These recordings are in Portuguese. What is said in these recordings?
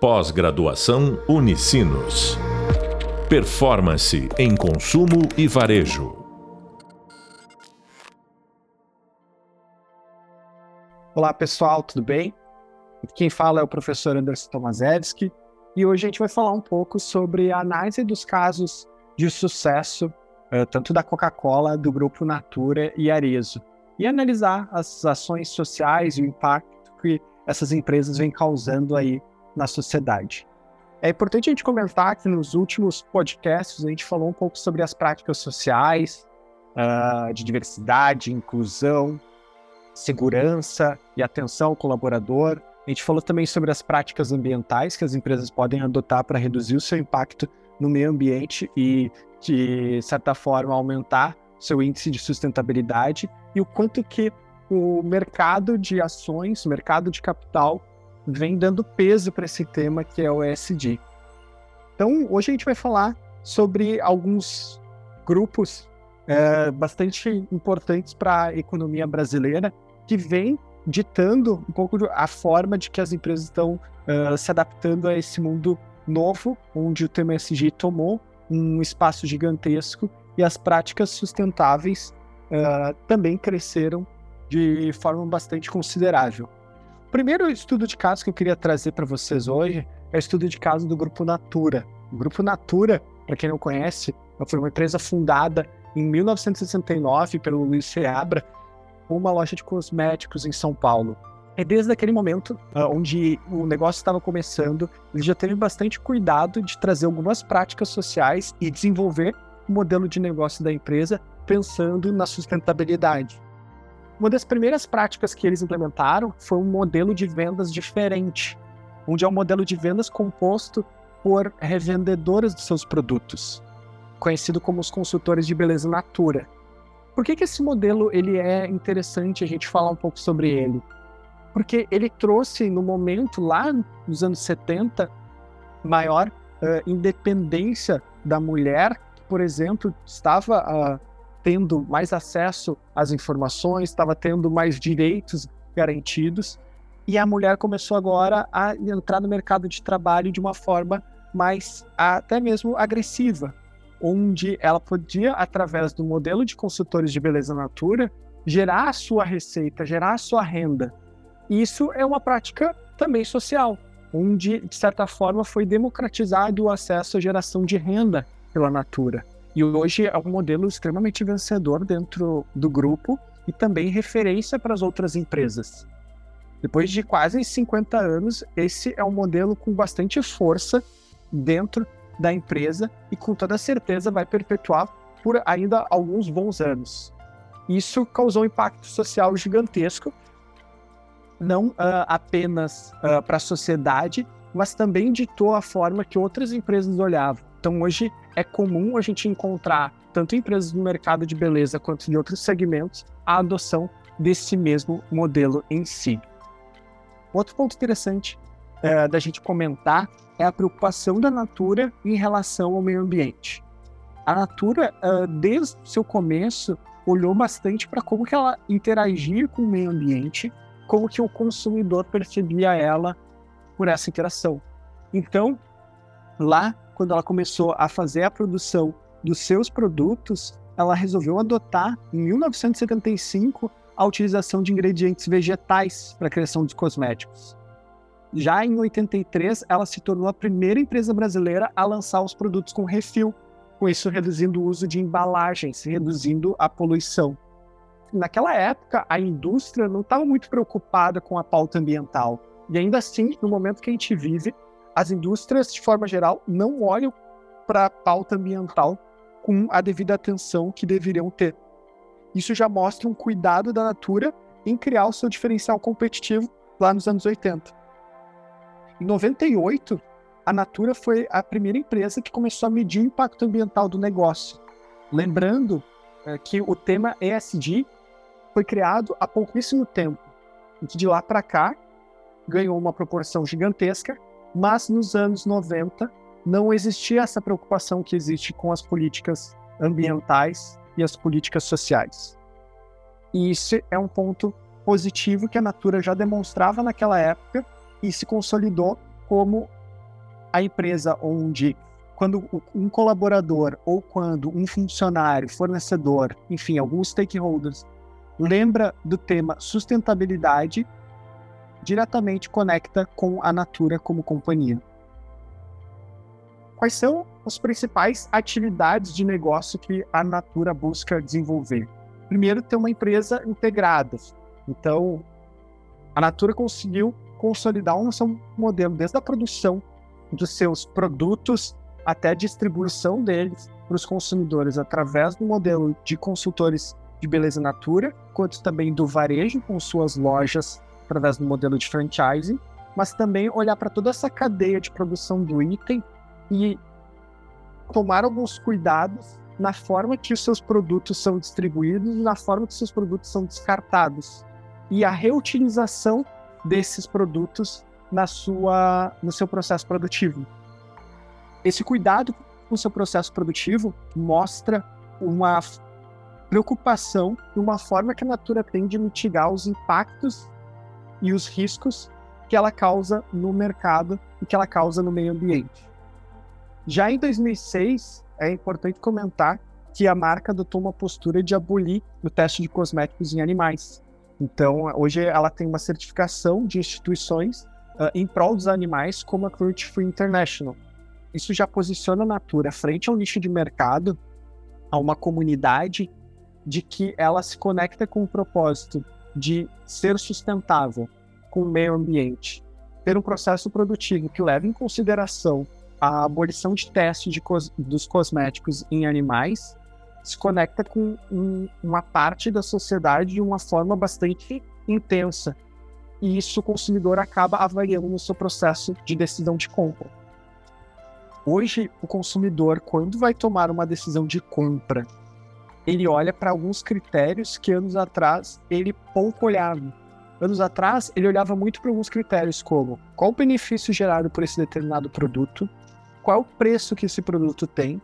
Pós-graduação Unicinos. Performance em consumo e varejo. Olá pessoal, tudo bem? Quem fala é o professor Anderson Tomaszewski e hoje a gente vai falar um pouco sobre a análise dos casos de sucesso, eh, tanto da Coca-Cola, do Grupo Natura e Arezo, e analisar as ações sociais e o impacto que essas empresas vêm causando aí na sociedade. É importante a gente comentar que nos últimos podcasts a gente falou um pouco sobre as práticas sociais, uh, de diversidade, inclusão, segurança e atenção ao colaborador. A gente falou também sobre as práticas ambientais que as empresas podem adotar para reduzir o seu impacto no meio ambiente e, de certa forma, aumentar seu índice de sustentabilidade e o quanto que o mercado de ações, o mercado de capital vem dando peso para esse tema que é o ESG. Então, hoje a gente vai falar sobre alguns grupos é, bastante importantes para a economia brasileira que vem ditando um pouco a forma de que as empresas estão uh, se adaptando a esse mundo novo, onde o tema ESG tomou um espaço gigantesco e as práticas sustentáveis uh, também cresceram de forma bastante considerável. O primeiro estudo de caso que eu queria trazer para vocês hoje é o estudo de caso do Grupo Natura. O Grupo Natura, para quem não conhece, foi uma empresa fundada em 1969 pelo Luiz Seabra, uma loja de cosméticos em São Paulo. E desde aquele momento, ah, onde o negócio estava começando, ele já teve bastante cuidado de trazer algumas práticas sociais e desenvolver o modelo de negócio da empresa pensando na sustentabilidade. Uma das primeiras práticas que eles implementaram foi um modelo de vendas diferente, onde é um modelo de vendas composto por revendedoras de seus produtos, conhecido como os consultores de beleza natura. Por que, que esse modelo ele é interessante a gente falar um pouco sobre ele? Porque ele trouxe no momento lá nos anos 70 maior uh, independência da mulher, que, por exemplo, estava uh, tendo mais acesso às informações, estava tendo mais direitos garantidos, e a mulher começou agora a entrar no mercado de trabalho de uma forma mais até mesmo agressiva, onde ela podia, através do modelo de consultores de beleza natura, gerar a sua receita, gerar a sua renda. Isso é uma prática também social, onde, de certa forma, foi democratizado o acesso à geração de renda pela natura. E hoje é um modelo extremamente vencedor dentro do grupo e também referência para as outras empresas. Depois de quase 50 anos, esse é um modelo com bastante força dentro da empresa e com toda certeza vai perpetuar por ainda alguns bons anos. Isso causou um impacto social gigantesco, não uh, apenas uh, para a sociedade, mas também ditou a forma que outras empresas olhavam. Então, hoje é comum a gente encontrar, tanto empresas do mercado de beleza quanto de outros segmentos, a adoção desse mesmo modelo em si. Outro ponto interessante é, da gente comentar é a preocupação da Natura em relação ao meio ambiente. A Natura, é, desde o seu começo, olhou bastante para como que ela interagia com o meio ambiente, como que o consumidor percebia ela por essa interação. Então, lá quando ela começou a fazer a produção dos seus produtos, ela resolveu adotar, em 1975, a utilização de ingredientes vegetais para a criação dos cosméticos. Já em 83, ela se tornou a primeira empresa brasileira a lançar os produtos com refil, com isso reduzindo o uso de embalagens, reduzindo a poluição. Naquela época, a indústria não estava muito preocupada com a pauta ambiental. E ainda assim, no momento que a gente vive, as indústrias, de forma geral, não olham para a pauta ambiental com a devida atenção que deveriam ter. Isso já mostra um cuidado da Natura em criar o seu diferencial competitivo lá nos anos 80. Em 98, a Natura foi a primeira empresa que começou a medir o impacto ambiental do negócio. Lembrando é, que o tema ESG foi criado há pouquíssimo tempo, e que de lá para cá ganhou uma proporção gigantesca mas nos anos 90 não existia essa preocupação que existe com as políticas ambientais e as políticas sociais. E isso é um ponto positivo que a Natura já demonstrava naquela época e se consolidou como a empresa onde quando um colaborador ou quando um funcionário, fornecedor, enfim, alguns stakeholders, lembra do tema sustentabilidade, diretamente conecta com a Natura como companhia. Quais são as principais atividades de negócio que a Natura busca desenvolver? Primeiro, ter uma empresa integrada. Então, a Natura conseguiu consolidar um seu modelo desde a produção dos seus produtos até a distribuição deles para os consumidores através do modelo de consultores de beleza natura, quanto também do varejo com suas lojas através do modelo de franchising, mas também olhar para toda essa cadeia de produção do item e tomar alguns cuidados na forma que os seus produtos são distribuídos na forma que os seus produtos são descartados e a reutilização desses produtos na sua no seu processo produtivo. Esse cuidado com o seu processo produtivo mostra uma preocupação e uma forma que a Natura tem de mitigar os impactos e os riscos que ela causa no mercado e que ela causa no meio ambiente. Já em 2006, é importante comentar que a marca adotou uma postura de abolir o teste de cosméticos em animais. Então, hoje ela tem uma certificação de instituições uh, em prol dos animais, como a Cruelty Free International, isso já posiciona a Natura frente a um nicho de mercado, a uma comunidade, de que ela se conecta com o propósito de ser sustentável com o meio ambiente, ter um processo produtivo que leve em consideração a abolição de testes de cos dos cosméticos em animais, se conecta com um, uma parte da sociedade de uma forma bastante intensa. E isso o consumidor acaba avaliando no seu processo de decisão de compra. Hoje, o consumidor, quando vai tomar uma decisão de compra, ele olha para alguns critérios que anos atrás ele pouco olhava. Anos atrás, ele olhava muito para alguns critérios, como qual o benefício gerado por esse determinado produto, qual o preço que esse produto tem,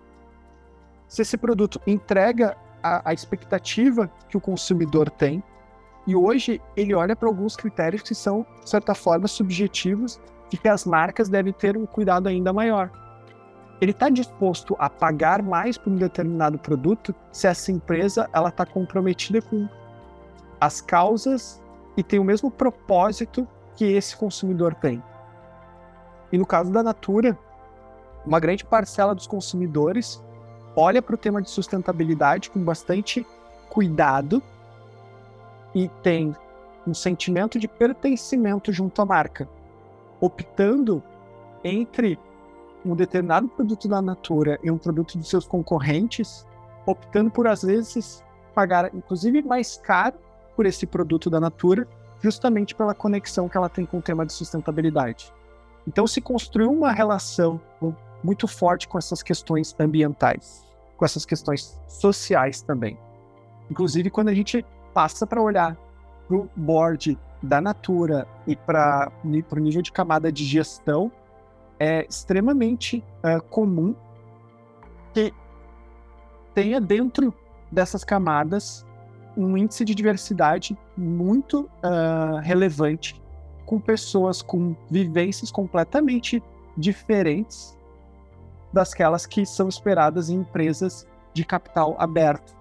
se esse produto entrega a, a expectativa que o consumidor tem. E hoje, ele olha para alguns critérios que são, de certa forma, subjetivos e que as marcas devem ter um cuidado ainda maior ele está disposto a pagar mais por um determinado produto se essa empresa ela está comprometida com as causas e tem o mesmo propósito que esse consumidor tem. E no caso da Natura, uma grande parcela dos consumidores olha para o tema de sustentabilidade com bastante cuidado e tem um sentimento de pertencimento junto à marca, optando entre um determinado produto da Natura e um produto de seus concorrentes, optando por, às vezes, pagar, inclusive, mais caro por esse produto da Natura, justamente pela conexão que ela tem com o tema de sustentabilidade. Então, se construiu uma relação muito forte com essas questões ambientais, com essas questões sociais também. Inclusive, quando a gente passa para olhar para o board da Natura e para o nível de camada de gestão, é extremamente uh, comum que tenha dentro dessas camadas um índice de diversidade muito uh, relevante, com pessoas com vivências completamente diferentes das que são esperadas em empresas de capital aberto,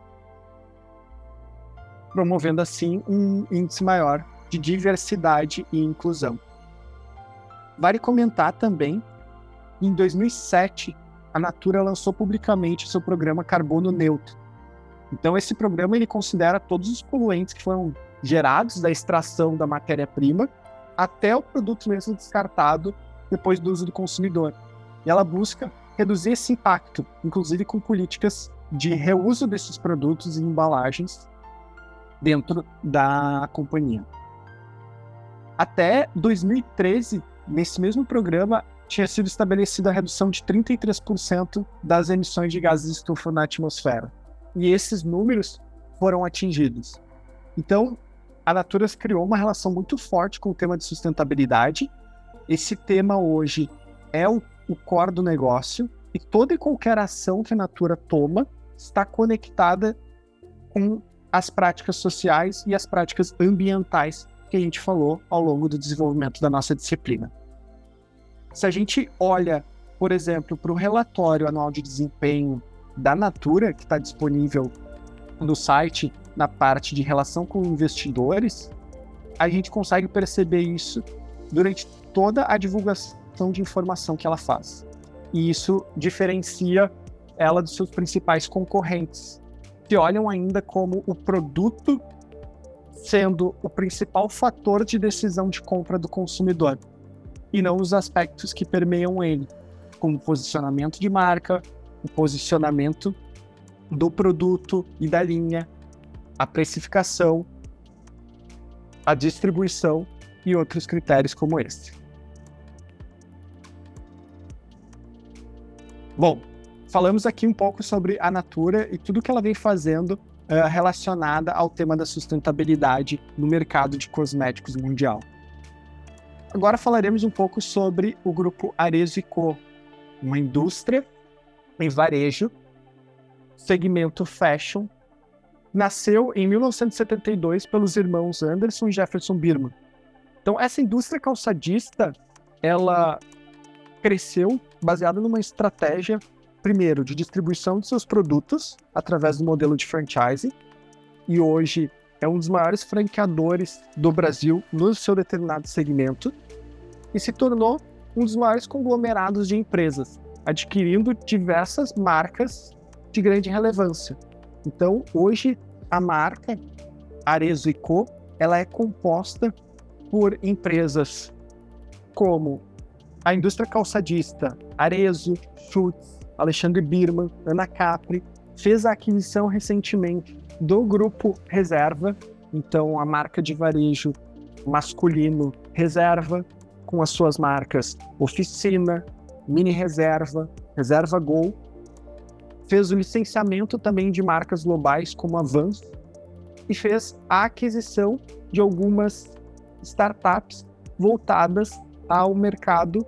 promovendo assim um índice maior de diversidade e inclusão. Vale comentar também, em 2007, a Natura lançou publicamente seu programa Carbono Neutro. Então, esse programa ele considera todos os poluentes que foram gerados da extração da matéria-prima até o produto mesmo descartado depois do uso do consumidor. E ela busca reduzir esse impacto, inclusive com políticas de reuso desses produtos e embalagens dentro da companhia. Até 2013, Nesse mesmo programa, tinha sido estabelecida a redução de 33% das emissões de gases de estufa na atmosfera. E esses números foram atingidos. Então, a Natura criou uma relação muito forte com o tema de sustentabilidade. Esse tema hoje é o, o core do negócio e toda e qualquer ação que a Natura toma está conectada com as práticas sociais e as práticas ambientais que a gente falou ao longo do desenvolvimento da nossa disciplina. Se a gente olha por exemplo, para o relatório anual de desempenho da Natura, que está disponível no site na parte de relação com investidores, a gente consegue perceber isso durante toda a divulgação de informação que ela faz. E isso diferencia ela dos seus principais concorrentes, que olham ainda como o produto sendo o principal fator de decisão de compra do consumidor, e não os aspectos que permeiam ele, como posicionamento de marca, o posicionamento do produto e da linha, a precificação, a distribuição e outros critérios como este. Bom, falamos aqui um pouco sobre a Natura e tudo que ela vem fazendo uh, relacionada ao tema da sustentabilidade no mercado de cosméticos mundial. Agora falaremos um pouco sobre o grupo Arezzo Co, uma indústria em varejo, segmento fashion, nasceu em 1972 pelos irmãos Anderson e Jefferson Birman. Então essa indústria calçadista, ela cresceu baseada numa estratégia primeiro, de distribuição de seus produtos através do modelo de franchising, e hoje é um dos maiores franqueadores do Brasil no seu determinado segmento, e se tornou um dos maiores conglomerados de empresas, adquirindo diversas marcas de grande relevância. Então, hoje, a marca Arezzo Co, ela é composta por empresas como a indústria calçadista Arezzo, Schutz, Alexandre Birman, Ana Capri, fez a aquisição recentemente do grupo Reserva, então a marca de varejo masculino Reserva, com as suas marcas Oficina, Mini Reserva, Reserva Gol. Fez o licenciamento também de marcas globais como a e fez a aquisição de algumas startups voltadas ao mercado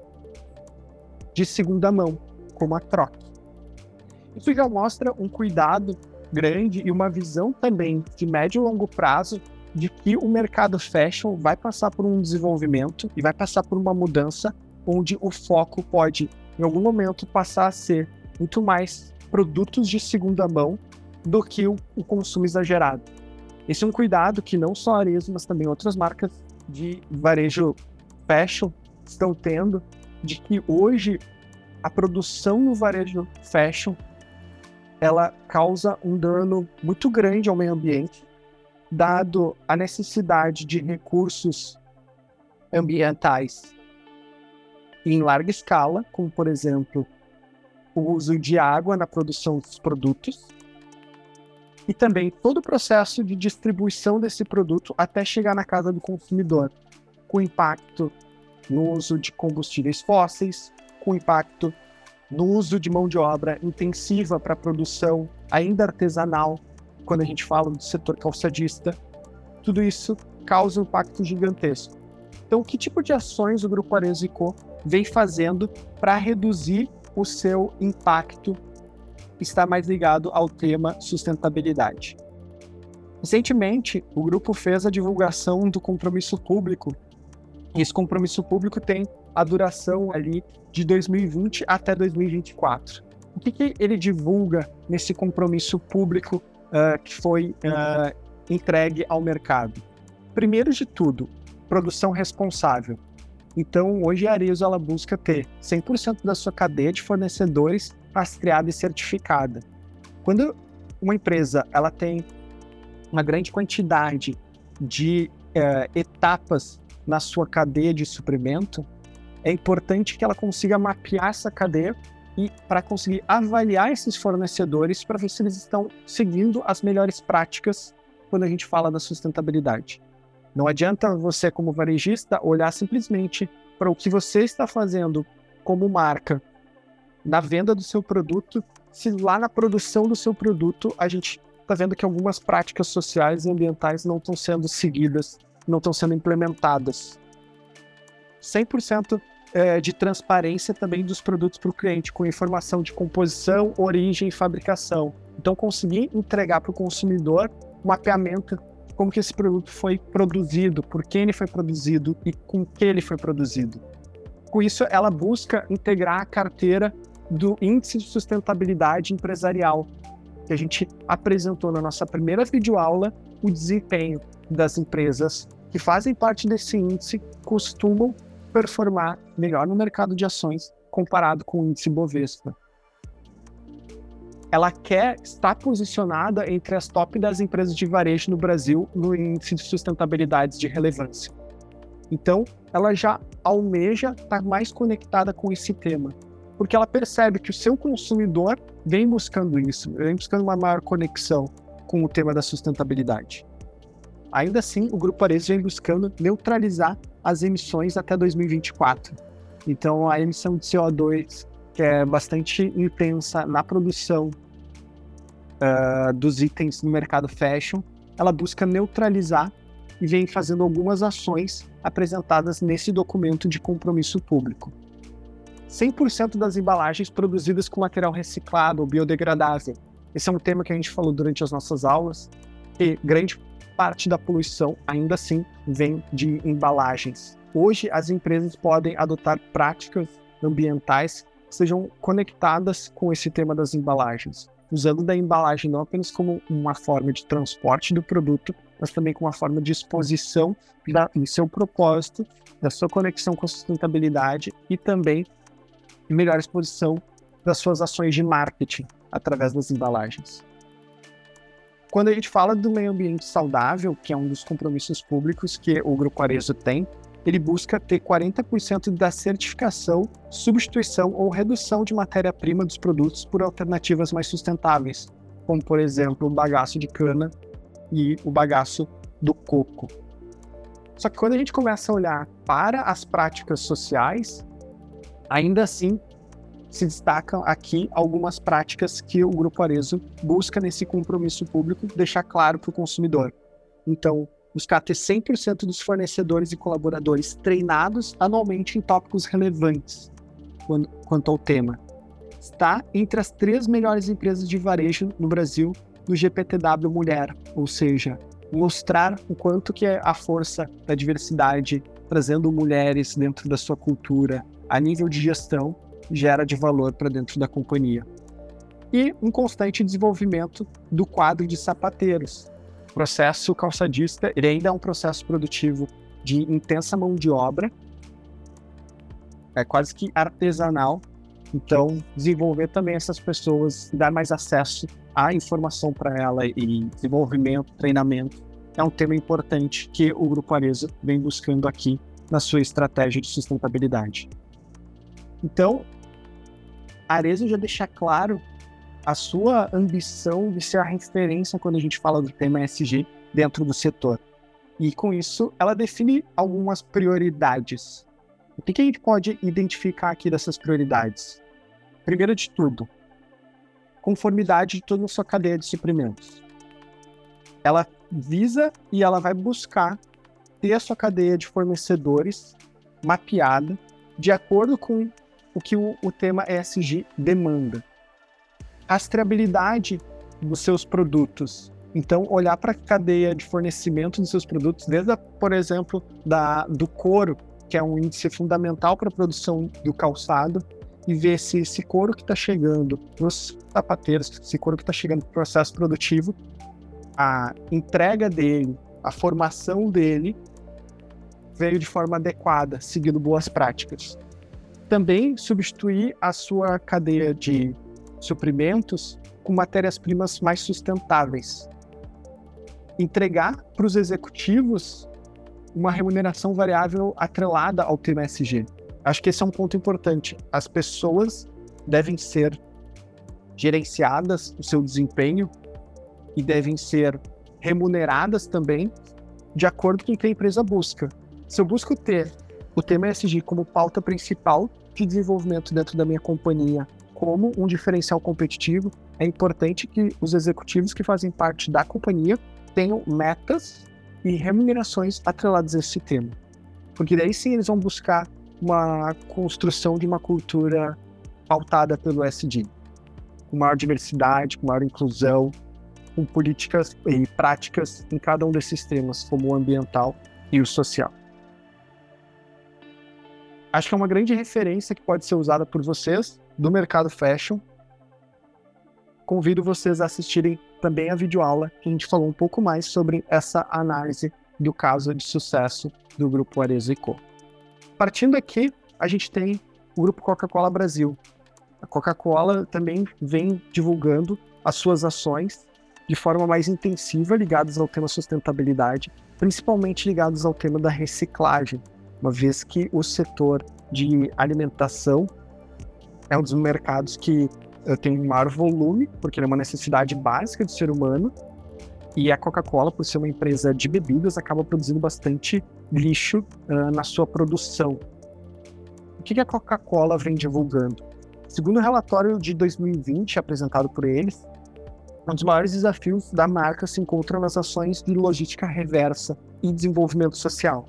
de segunda mão, como a Troc. Isso já mostra um cuidado grande e uma visão também de médio e longo prazo de que o mercado fashion vai passar por um desenvolvimento e vai passar por uma mudança onde o foco pode, em algum momento, passar a ser muito mais produtos de segunda mão do que o, o consumo exagerado. Esse é um cuidado que não só a Arezzo, mas também outras marcas de varejo fashion estão tendo, de que hoje a produção no varejo fashion ela causa um dano muito grande ao meio ambiente, dado a necessidade de recursos ambientais em larga escala, como por exemplo o uso de água na produção dos produtos, e também todo o processo de distribuição desse produto até chegar na casa do consumidor, com impacto no uso de combustíveis fósseis, com impacto no uso de mão de obra intensiva para produção ainda artesanal, quando a gente fala do setor calçadista, tudo isso causa um impacto gigantesco. Então, que tipo de ações o Grupo Arezzo Co vem fazendo para reduzir o seu impacto está mais ligado ao tema sustentabilidade? Recentemente, o grupo fez a divulgação do compromisso público. Esse compromisso público tem a duração ali de 2020 até 2024. O que, que ele divulga nesse compromisso público uh, que foi uh, entregue ao mercado? Primeiro de tudo, produção responsável. Então, hoje a Arezzo ela busca ter 100% da sua cadeia de fornecedores rastreada e certificada. Quando uma empresa ela tem uma grande quantidade de uh, etapas na sua cadeia de suprimento, é importante que ela consiga mapear essa cadeia e para conseguir avaliar esses fornecedores para ver se eles estão seguindo as melhores práticas quando a gente fala da sustentabilidade. Não adianta você, como varejista, olhar simplesmente para o que você está fazendo como marca na venda do seu produto, se lá na produção do seu produto a gente está vendo que algumas práticas sociais e ambientais não estão sendo seguidas, não estão sendo implementadas. 100% é, de transparência também dos produtos para o cliente, com informação de composição, origem e fabricação. Então, conseguir entregar para o consumidor um mapeamento de como que esse produto foi produzido, por quem ele foi produzido e com que ele foi produzido. Com isso, ela busca integrar a carteira do Índice de Sustentabilidade Empresarial, que a gente apresentou na nossa primeira videoaula, o desempenho das empresas que fazem parte desse índice costumam performar melhor no mercado de ações comparado com o índice Bovespa. Ela quer estar posicionada entre as top das empresas de varejo no Brasil no índice de sustentabilidade de relevância. Então, ela já almeja estar mais conectada com esse tema, porque ela percebe que o seu consumidor vem buscando isso, vem buscando uma maior conexão com o tema da sustentabilidade. Ainda assim, o Grupo Ares vem buscando neutralizar as emissões até 2024. Então, a emissão de CO2, que é bastante intensa na produção uh, dos itens no mercado fashion, ela busca neutralizar e vem fazendo algumas ações apresentadas nesse documento de compromisso público. 100% das embalagens produzidas com material reciclado ou biodegradável. Esse é um tema que a gente falou durante as nossas aulas, e grande parte da poluição ainda assim vem de embalagens. Hoje, as empresas podem adotar práticas ambientais que sejam conectadas com esse tema das embalagens, usando da embalagem não apenas como uma forma de transporte do produto, mas também como uma forma de exposição da, em seu propósito, da sua conexão com a sustentabilidade e também melhor exposição das suas ações de marketing através das embalagens. Quando a gente fala do meio ambiente saudável, que é um dos compromissos públicos que o Grupo Arezo tem, ele busca ter 40% da certificação, substituição ou redução de matéria-prima dos produtos por alternativas mais sustentáveis, como, por exemplo, o bagaço de cana e o bagaço do coco. Só que quando a gente começa a olhar para as práticas sociais, Ainda assim, se destacam aqui algumas práticas que o Grupo Arezo busca nesse compromisso público deixar claro para o consumidor. Então, buscar ter 100% dos fornecedores e colaboradores treinados anualmente em tópicos relevantes quanto ao tema. Está entre as três melhores empresas de varejo no Brasil no GPTW Mulher, ou seja, mostrar o quanto que é a força da diversidade trazendo mulheres dentro da sua cultura, a nível de gestão gera de valor para dentro da companhia. E um constante desenvolvimento do quadro de sapateiros. O processo calçadista ele ainda é um processo produtivo de intensa mão de obra, é quase que artesanal. Então, desenvolver também essas pessoas, dar mais acesso à informação para ela e desenvolvimento, treinamento, é um tema importante que o Grupo Areza vem buscando aqui na sua estratégia de sustentabilidade. Então, Arezzo já deixa claro a sua ambição de ser a referência quando a gente fala do tema ESG dentro do setor. E com isso, ela define algumas prioridades. O que, que a gente pode identificar aqui dessas prioridades? Primeiro de tudo, conformidade de toda a sua cadeia de suprimentos. Ela visa e ela vai buscar ter a sua cadeia de fornecedores mapeada de acordo com o que o, o tema ESG demanda. Rastreabilidade dos seus produtos. Então, olhar para a cadeia de fornecimento dos seus produtos, desde, a, por exemplo, da, do couro, que é um índice fundamental para a produção do calçado, e ver se esse couro que está chegando nos sapateiros, esse couro que está chegando no processo produtivo, a entrega dele, a formação dele veio de forma adequada, seguindo boas práticas também substituir a sua cadeia de suprimentos com matérias-primas mais sustentáveis. Entregar para os executivos uma remuneração variável atrelada ao tema SG. Acho que esse é um ponto importante. As pessoas devem ser gerenciadas o seu desempenho e devem ser remuneradas também de acordo com o que a empresa busca. Se eu busco ter o tema ESG como pauta principal de desenvolvimento dentro da minha companhia como um diferencial competitivo, é importante que os executivos que fazem parte da companhia tenham metas e remunerações atreladas a esse tema. Porque daí sim eles vão buscar uma construção de uma cultura pautada pelo SD, com maior diversidade, com maior inclusão, com políticas e práticas em cada um desses temas, como o ambiental e o social. Acho que é uma grande referência que pode ser usada por vocês do mercado fashion. Convido vocês a assistirem também a videoaula que a gente falou um pouco mais sobre essa análise do caso de sucesso do grupo Arezzo Co. Partindo aqui, a gente tem o grupo Coca-Cola Brasil. A Coca-Cola também vem divulgando as suas ações de forma mais intensiva ligadas ao tema sustentabilidade, principalmente ligados ao tema da reciclagem, uma vez que o setor de alimentação é um dos mercados que eh, tem um maior volume, porque é uma necessidade básica do ser humano, e a Coca-Cola, por ser uma empresa de bebidas, acaba produzindo bastante lixo uh, na sua produção. O que, que a Coca-Cola vem divulgando? Segundo o relatório de 2020 apresentado por eles, um dos maiores desafios da marca se encontra nas ações de logística reversa e desenvolvimento social.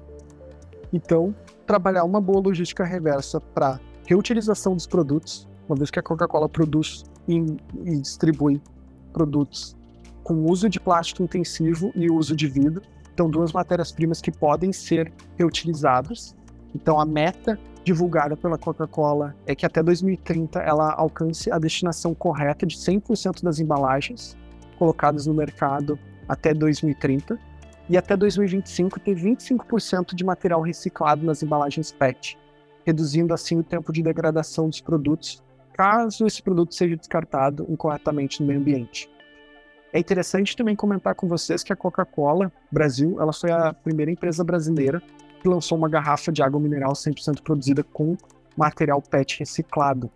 Então, trabalhar uma boa logística reversa para reutilização dos produtos, uma vez que a Coca-Cola produz e, e distribui produtos com uso de plástico intensivo e uso de vidro, então duas matérias-primas que podem ser reutilizadas. Então, a meta divulgada pela Coca-Cola é que até 2030 ela alcance a destinação correta de 100% das embalagens colocadas no mercado até 2030 e até 2025 ter 25% de material reciclado nas embalagens PET, reduzindo assim o tempo de degradação dos produtos, caso esse produto seja descartado incorretamente no meio ambiente. É interessante também comentar com vocês que a Coca-Cola Brasil, ela foi a primeira empresa brasileira que lançou uma garrafa de água mineral 100% produzida com material PET reciclado.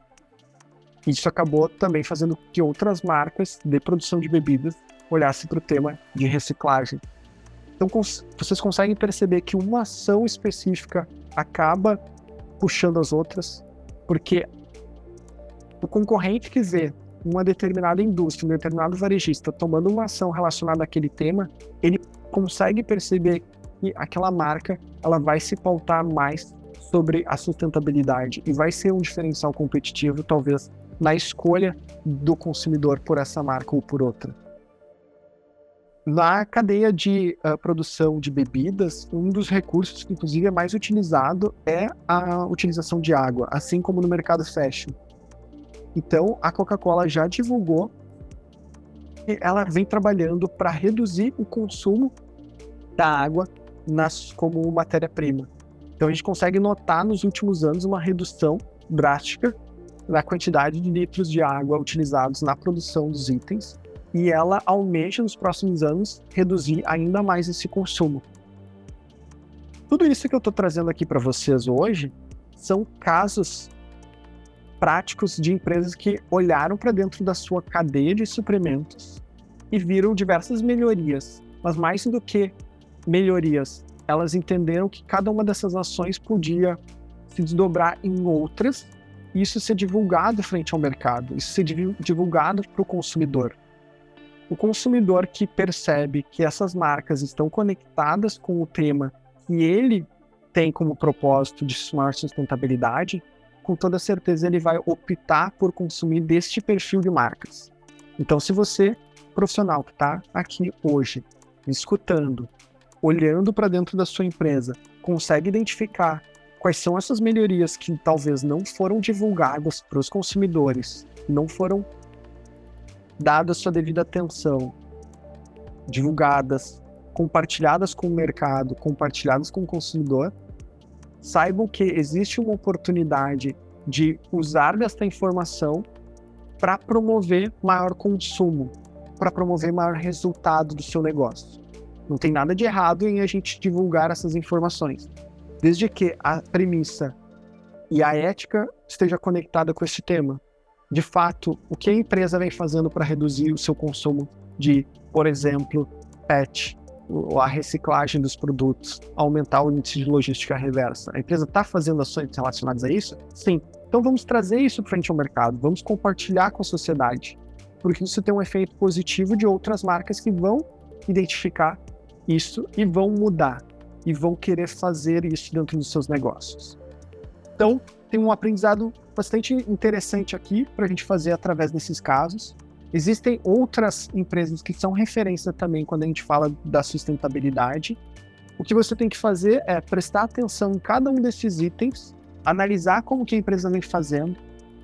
Isso acabou também fazendo que outras marcas de produção de bebidas olhassem para o tema de reciclagem. Então vocês conseguem perceber que uma ação específica acaba puxando as outras, porque o concorrente que vê uma determinada indústria, um determinado varejista tomando uma ação relacionada àquele tema, ele consegue perceber que aquela marca ela vai se pautar mais sobre a sustentabilidade e vai ser um diferencial competitivo, talvez, na escolha do consumidor por essa marca ou por outra. Na cadeia de uh, produção de bebidas, um dos recursos que, inclusive, é mais utilizado é a utilização de água, assim como no mercado fashion. Então, a Coca-Cola já divulgou que ela vem trabalhando para reduzir o consumo da água nas, como matéria-prima. Então a gente consegue notar nos últimos anos uma redução drástica da quantidade de litros de água utilizados na produção dos itens e ela almeja nos próximos anos reduzir ainda mais esse consumo. Tudo isso que eu estou trazendo aqui para vocês hoje são casos práticos de empresas que olharam para dentro da sua cadeia de suprimentos e viram diversas melhorias, mas mais do que melhorias. Elas entenderam que cada uma dessas ações podia se desdobrar em outras e isso ser divulgado frente ao mercado, isso ser divulgado para o consumidor. O consumidor que percebe que essas marcas estão conectadas com o tema que ele tem como propósito de maior sustentabilidade, com toda certeza ele vai optar por consumir deste perfil de marcas. Então, se você, profissional que está aqui hoje, escutando, olhando para dentro da sua empresa, consegue identificar quais são essas melhorias que talvez não foram divulgadas para os consumidores, não foram dadas sua devida atenção, divulgadas, compartilhadas com o mercado, compartilhadas com o consumidor, saibam que existe uma oportunidade de usar desta informação para promover maior consumo, para promover maior resultado do seu negócio. Não tem nada de errado em a gente divulgar essas informações, desde que a premissa e a ética esteja conectada com esse tema. De fato, o que a empresa vem fazendo para reduzir o seu consumo de, por exemplo, PET, a reciclagem dos produtos, aumentar o índice de logística reversa. A empresa está fazendo ações relacionadas a isso? Sim. Então vamos trazer isso frente ao mercado, vamos compartilhar com a sociedade, porque isso tem um efeito positivo de outras marcas que vão identificar isso e vão mudar e vão querer fazer isso dentro dos seus negócios. Então, tem um aprendizado bastante interessante aqui para a gente fazer através desses casos. Existem outras empresas que são referência também quando a gente fala da sustentabilidade. O que você tem que fazer é prestar atenção em cada um desses itens analisar como que a empresa vem fazendo,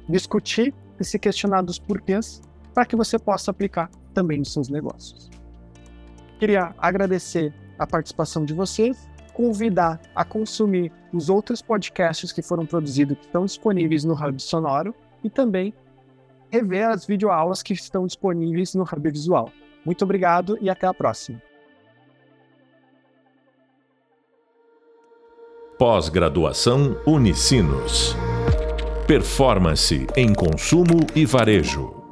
discutir e se questionar dos porquês para que você possa aplicar também nos seus negócios. Queria agradecer a participação de vocês, convidar a consumir os outros podcasts que foram produzidos, que estão disponíveis no Hub Sonoro, e também rever as videoaulas que estão disponíveis no Hub Visual. Muito obrigado e até a próxima. Pós-graduação Unicinos. Performance em consumo e varejo.